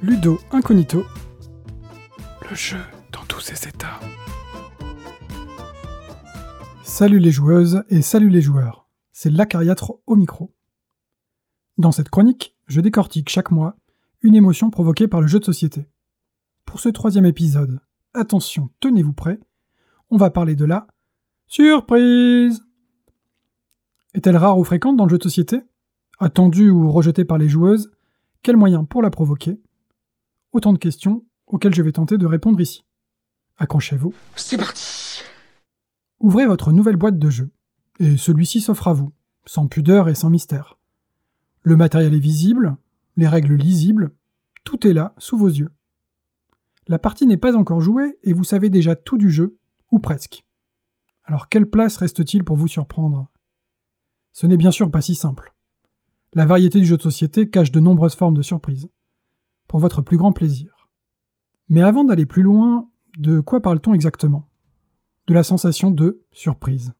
Ludo Incognito, le jeu dans tous ses états. Salut les joueuses et salut les joueurs, c'est l'acariâtre au micro. Dans cette chronique, je décortique chaque mois une émotion provoquée par le jeu de société. Pour ce troisième épisode, attention, tenez-vous prêts, on va parler de la surprise. Est-elle rare ou fréquente dans le jeu de société? Attendue ou rejetée par les joueuses Quels moyens pour la provoquer? Autant de questions auxquelles je vais tenter de répondre ici. Accrochez-vous. C'est parti Ouvrez votre nouvelle boîte de jeu, et celui-ci s'offre à vous, sans pudeur et sans mystère. Le matériel est visible, les règles lisibles, tout est là, sous vos yeux. La partie n'est pas encore jouée et vous savez déjà tout du jeu, ou presque. Alors quelle place reste-t-il pour vous surprendre? Ce n'est bien sûr pas si simple. La variété du jeu de société cache de nombreuses formes de surprises, pour votre plus grand plaisir. Mais avant d'aller plus loin, de quoi parle-t-on exactement? De la sensation de surprise.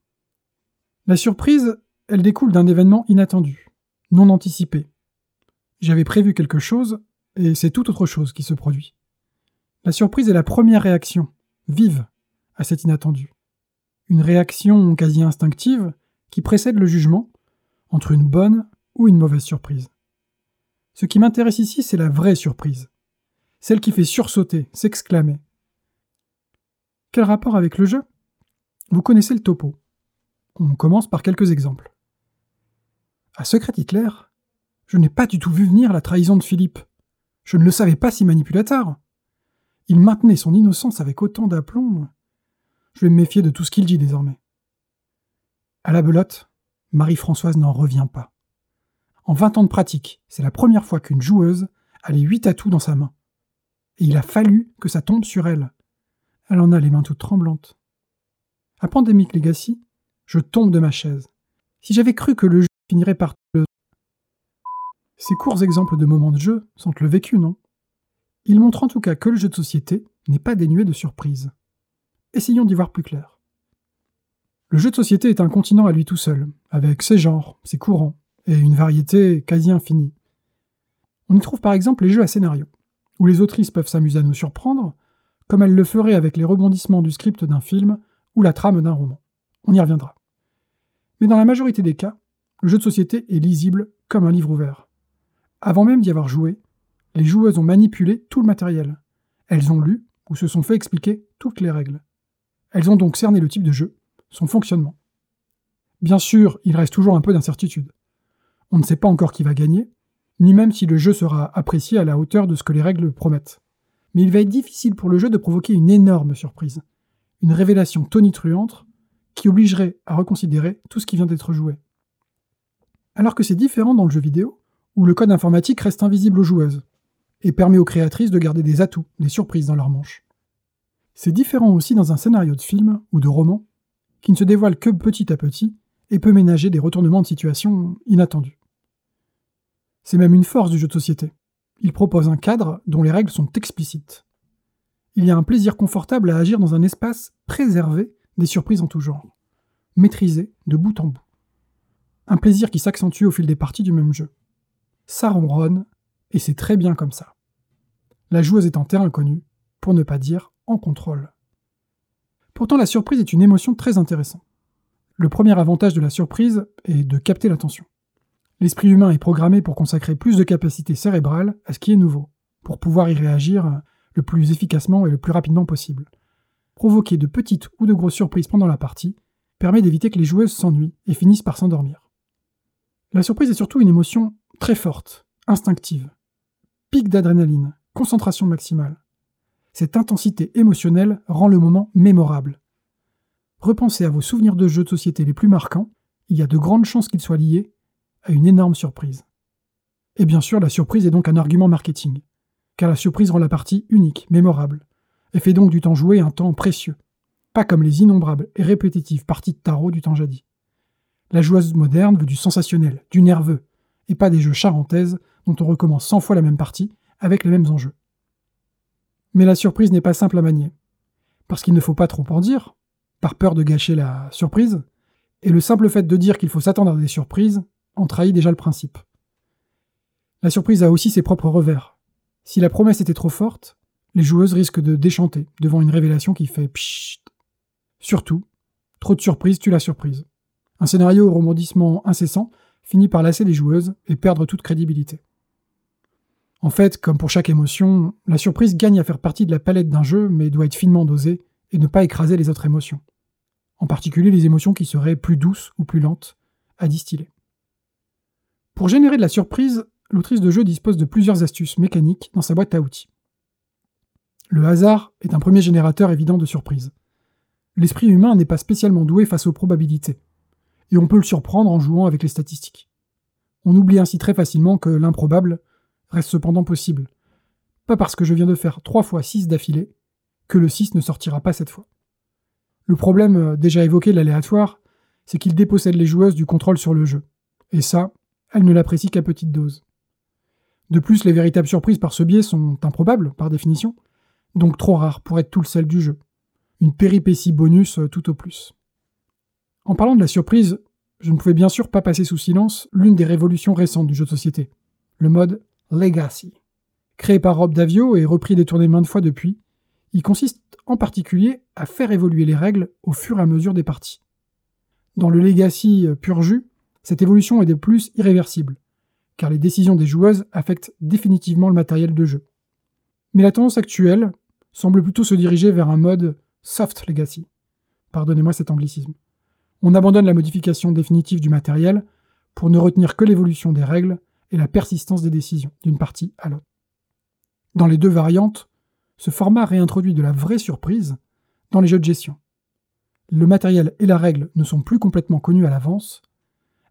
La surprise, elle découle d'un événement inattendu, non anticipé. J'avais prévu quelque chose, et c'est tout autre chose qui se produit. La surprise est la première réaction, vive, à cet inattendu. Une réaction quasi instinctive qui précède le jugement entre une bonne ou une mauvaise surprise. Ce qui m'intéresse ici, c'est la vraie surprise, celle qui fait sursauter, s'exclamer. Quel rapport avec le jeu? Vous connaissez le topo. On commence par quelques exemples. À Secret Hitler, je n'ai pas du tout vu venir la trahison de Philippe. Je ne le savais pas si manipulateur. Il maintenait son innocence avec autant d'aplomb. Je vais me méfier de tout ce qu'il dit désormais. À la belote, Marie-Françoise n'en revient pas. En vingt ans de pratique, c'est la première fois qu'une joueuse a les huit atouts dans sa main. Et il a fallu que ça tombe sur elle. Elle en a les mains toutes tremblantes. À Pandemic Legacy, je tombe de ma chaise. Si j'avais cru que le jeu finirait par le... Ces courts exemples de moments de jeu sont le vécu, non? Ils montrent en tout cas que le jeu de société n'est pas dénué de surprises. Essayons d'y voir plus clair. Le jeu de société est un continent à lui tout seul, avec ses genres, ses courants, et une variété quasi infinie. On y trouve par exemple les jeux à scénario, où les autrices peuvent s'amuser à nous surprendre, comme elles le feraient avec les rebondissements du script d'un film ou la trame d'un roman. On y reviendra. Mais dans la majorité des cas, le jeu de société est lisible comme un livre ouvert. Avant même d'y avoir joué, les joueuses ont manipulé tout le matériel. Elles ont lu ou se sont fait expliquer toutes les règles. Elles ont donc cerné le type de jeu, son fonctionnement. Bien sûr, il reste toujours un peu d'incertitude. On ne sait pas encore qui va gagner, ni même si le jeu sera apprécié à la hauteur de ce que les règles promettent. Mais il va être difficile pour le jeu de provoquer une énorme surprise, une révélation tonitruante qui obligerait à reconsidérer tout ce qui vient d'être joué. Alors que c'est différent dans le jeu vidéo, où le code informatique reste invisible aux joueuses, et permet aux créatrices de garder des atouts, des surprises dans leur manche. C'est différent aussi dans un scénario de film ou de roman, qui ne se dévoile que petit à petit et peut ménager des retournements de situation inattendus. C'est même une force du jeu de société. Il propose un cadre dont les règles sont explicites. Il y a un plaisir confortable à agir dans un espace préservé des surprises en tout genre, maîtrisé de bout en bout. Un plaisir qui s'accentue au fil des parties du même jeu. Ça ronronne, et c'est très bien comme ça. La joueuse est en terre inconnue, pour ne pas dire en contrôle. Pourtant, la surprise est une émotion très intéressante. Le premier avantage de la surprise est de capter l'attention. L'esprit humain est programmé pour consacrer plus de capacité cérébrale à ce qui est nouveau, pour pouvoir y réagir le plus efficacement et le plus rapidement possible. Provoquer de petites ou de grosses surprises pendant la partie permet d'éviter que les joueuses s'ennuient et finissent par s'endormir. La surprise est surtout une émotion très forte, instinctive. Pic d'adrénaline, concentration maximale. Cette intensité émotionnelle rend le moment mémorable. Repensez à vos souvenirs de jeux de société les plus marquants, il y a de grandes chances qu'ils soient liés à une énorme surprise. Et bien sûr, la surprise est donc un argument marketing, car la surprise rend la partie unique, mémorable, et fait donc du temps joué un temps précieux, pas comme les innombrables et répétitives parties de tarot du temps jadis. La joueuse moderne veut du sensationnel, du nerveux, et pas des jeux charentaises dont on recommence cent fois la même partie avec les mêmes enjeux. Mais la surprise n'est pas simple à manier, parce qu'il ne faut pas trop en dire, par peur de gâcher la surprise, et le simple fait de dire qu'il faut s'attendre à des surprises en trahit déjà le principe. La surprise a aussi ses propres revers, Si la promesse était trop forte, les joueuses risquent de déchanter devant une révélation qui fait pchit. Surtout, trop de surprises tue la surprise. Un scénario au rebondissement incessant finit par lasser les joueuses et perdre toute crédibilité. En fait, comme pour chaque émotion, la surprise gagne à faire partie de la palette d'un jeu, mais doit être finement dosée et ne pas écraser les autres émotions. En particulier les émotions qui seraient plus douces ou plus lentes à distiller. Pour générer de la surprise, l'autrice de jeu dispose de plusieurs astuces mécaniques dans sa boîte à outils. Le hasard est un premier générateur évident de surprise. L'esprit humain n'est pas spécialement doué face aux probabilités, et on peut le surprendre en jouant avec les statistiques. On oublie ainsi très facilement que l'improbable reste cependant possible. Pas parce que je viens de faire 3 fois 6 d'affilée que le 6 ne sortira pas cette fois. Le problème euh, déjà évoqué de l'aléatoire, c'est qu'il dépossède les joueuses du contrôle sur le jeu. Et ça, elles ne l'apprécient qu'à petite dose. De plus, les véritables surprises par ce biais sont improbables, par définition, donc trop rares pour être tout le sel du jeu. Une péripétie bonus euh, tout au plus. En parlant de la surprise, je ne pouvais bien sûr pas passer sous silence l'une des révolutions récentes du jeu de société, le mode Legacy. Créé par Rob Davio et repris détourné maintes fois depuis, il consiste en particulier à faire évoluer les règles au fur et à mesure des parties. Dans le Legacy euh, pur jus, cette évolution est de plus irréversible, car les décisions des joueuses affectent définitivement le matériel de jeu. Mais la tendance actuelle semble plutôt se diriger vers un mode soft legacy. Pardonnez-moi cet anglicisme. On abandonne la modification définitive du matériel pour ne retenir que l'évolution des règles et la persistance des décisions d'une partie à l'autre. Dans les deux variantes, ce format réintroduit de la vraie surprise dans les jeux de gestion. Le matériel et la règle ne sont plus complètement connus à l'avance,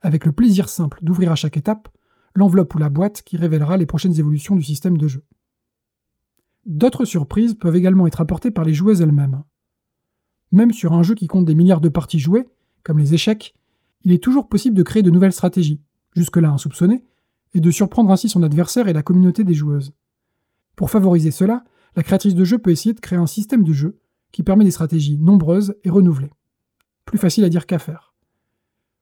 avec le plaisir simple d'ouvrir à chaque étape l'enveloppe ou la boîte qui révélera les prochaines évolutions du système de jeu. D'autres surprises peuvent également être apportées par les joueuses elles-mêmes. Même sur un jeu qui compte des milliards de parties jouées, comme les échecs, il est toujours possible de créer de nouvelles stratégies, jusque-là insoupçonnées, et de surprendre ainsi son adversaire et la communauté des joueuses. Pour favoriser cela, la créatrice de jeu peut essayer de créer un système de jeu qui permet des stratégies nombreuses et renouvelées. Plus facile à dire qu'à faire.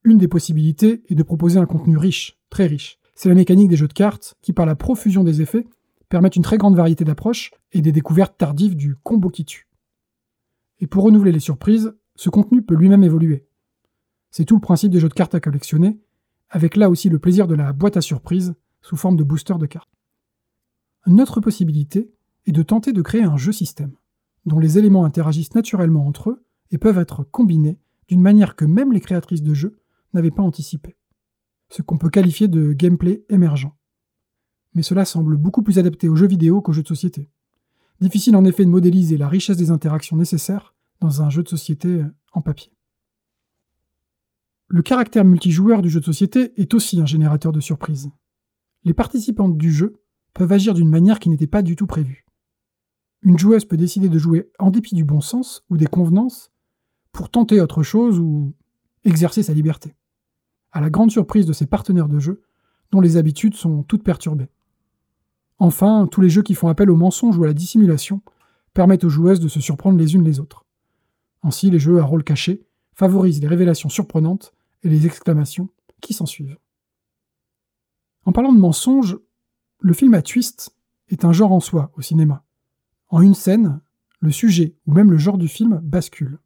Une des possibilités est de proposer un contenu riche, très riche. C'est la mécanique des jeux de cartes qui, par la profusion des effets, permettent une très grande variété d'approches et des découvertes tardives du combo qui tue. Et pour renouveler les surprises, ce contenu peut lui-même évoluer. C'est tout le principe des jeux de cartes à collectionner, avec là aussi le plaisir de la boîte à surprises sous forme de booster de cartes. Une autre possibilité est de tenter de créer un jeu système, dont les éléments interagissent naturellement entre eux et peuvent être combinés d'une manière que même les créatrices de jeux n'avaient pas anticipé. Ce qu'on peut qualifier de gameplay émergent. Mais cela semble beaucoup plus adapté aux jeux vidéo qu'aux jeux de société. Difficile en effet de modéliser la richesse des interactions nécessaires dans un jeu de société en papier. Le caractère multijoueur du jeu de société est aussi un générateur de surprises. Les participantes du jeu peuvent agir d'une manière qui n'était pas du tout prévue. Une joueuse peut décider de jouer en dépit du bon sens ou des convenances pour tenter autre chose ou exercer sa liberté, à la grande surprise de ses partenaires de jeu, dont les habitudes sont toutes perturbées. Enfin, tous les jeux qui font appel au mensonge ou à la dissimulation permettent aux joueuses de se surprendre les unes les autres. Ainsi, les jeux à rôle caché favorisent les révélations surprenantes et les exclamations qui s'ensuivent. En parlant de mensonges, le film à twist est un genre en soi au cinéma. En une scène, le sujet ou même le genre du film bascule.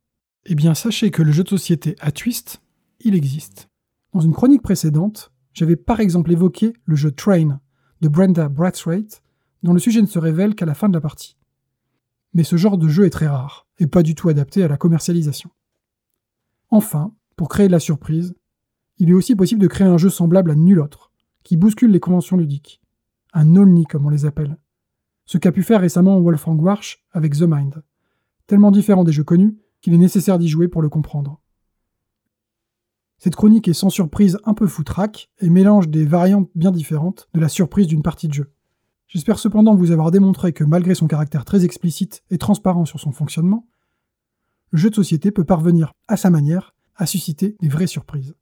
Eh bien, sachez que le jeu de société à twist, il existe. Dans une chronique précédente, j'avais par exemple évoqué le jeu Train de Brenda Brathwaite, dont le sujet ne se révèle qu'à la fin de la partie. Mais ce genre de jeu est très rare, et pas du tout adapté à la commercialisation. Enfin, pour créer de la surprise, il est aussi possible de créer un jeu semblable à nul autre, qui bouscule les conventions ludiques. Un only comme on les appelle. Ce qu'a pu faire récemment Wolfgang Warsch avec The Mind. Tellement différent des jeux connus qu'il est nécessaire d'y jouer pour le comprendre. Cette chronique est sans surprise un peu foutraque et mélange des variantes bien différentes de la surprise d'une partie de jeu. J'espère cependant vous avoir démontré que malgré son caractère très explicite et transparent sur son fonctionnement, le jeu de société peut parvenir, à sa manière, à susciter des vraies surprises.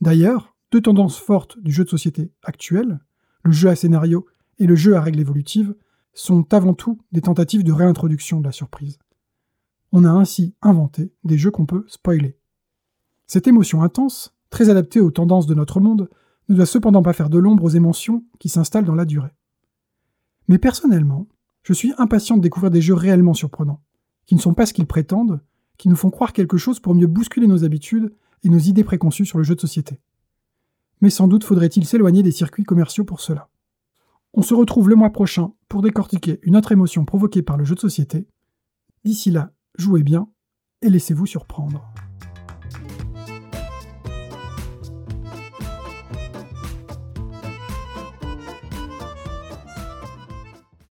D'ailleurs, deux tendances fortes du jeu de société actuel, le jeu à scénario et le jeu à règles évolutives, sont avant tout des tentatives de réintroduction de la surprise. On a ainsi inventé des jeux qu'on peut spoiler. Cette émotion intense, très adaptée aux tendances de notre monde, ne doit cependant pas faire de l'ombre aux émotions qui s'installent dans la durée. Mais personnellement, je suis impatient de découvrir des jeux réellement surprenants, qui ne sont pas ce qu'ils prétendent, qui nous font croire quelque chose pour mieux bousculer nos habitudes et nos idées préconçues sur le jeu de société. Mais sans doute faudrait-il s'éloigner des circuits commerciaux pour cela. On se retrouve le mois prochain pour décortiquer une autre émotion provoquée par le jeu de société. D'ici là, jouez bien et laissez-vous surprendre.